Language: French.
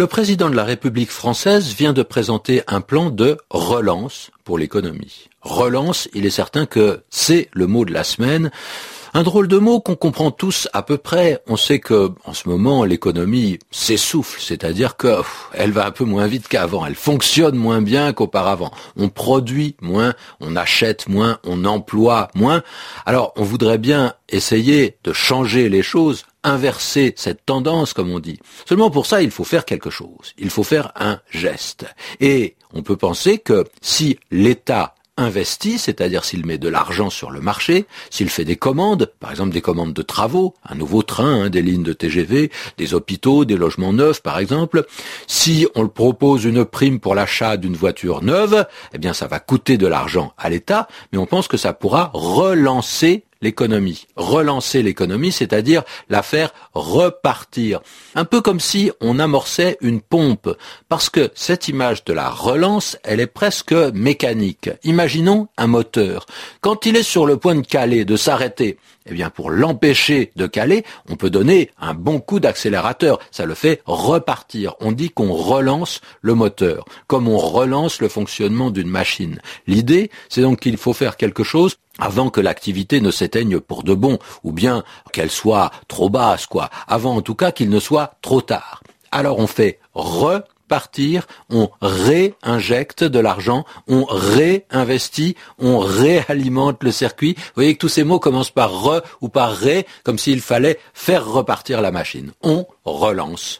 Le président de la République française vient de présenter un plan de relance pour l'économie. Relance, il est certain que c'est le mot de la semaine. Un drôle de mot qu'on comprend tous à peu près. On sait que, en ce moment, l'économie s'essouffle, c'est-à-dire que elle va un peu moins vite qu'avant, elle fonctionne moins bien qu'auparavant. On produit moins, on achète moins, on emploie moins. Alors, on voudrait bien essayer de changer les choses, inverser cette tendance, comme on dit. Seulement pour ça, il faut faire quelque chose. Il faut faire un geste. Et on peut penser que si l'État investit, c'est-à-dire s'il met de l'argent sur le marché, s'il fait des commandes, par exemple des commandes de travaux, un nouveau train, hein, des lignes de TGV, des hôpitaux, des logements neufs par exemple, si on le propose une prime pour l'achat d'une voiture neuve, eh bien ça va coûter de l'argent à l'État, mais on pense que ça pourra relancer l'économie, relancer l'économie, c'est-à-dire la faire repartir. Un peu comme si on amorçait une pompe, parce que cette image de la relance, elle est presque mécanique. Imaginons un moteur. Quand il est sur le point de caler, de s'arrêter, eh bien, pour l'empêcher de caler, on peut donner un bon coup d'accélérateur. Ça le fait repartir. On dit qu'on relance le moteur, comme on relance le fonctionnement d'une machine. L'idée, c'est donc qu'il faut faire quelque chose avant que l'activité ne s'éteigne pour de bon, ou bien qu'elle soit trop basse, quoi. Avant, en tout cas, qu'il ne soit trop tard. Alors on fait repartir, on réinjecte de l'argent, on réinvestit, on réalimente le circuit. Vous voyez que tous ces mots commencent par re ou par ré, comme s'il fallait faire repartir la machine. On relance.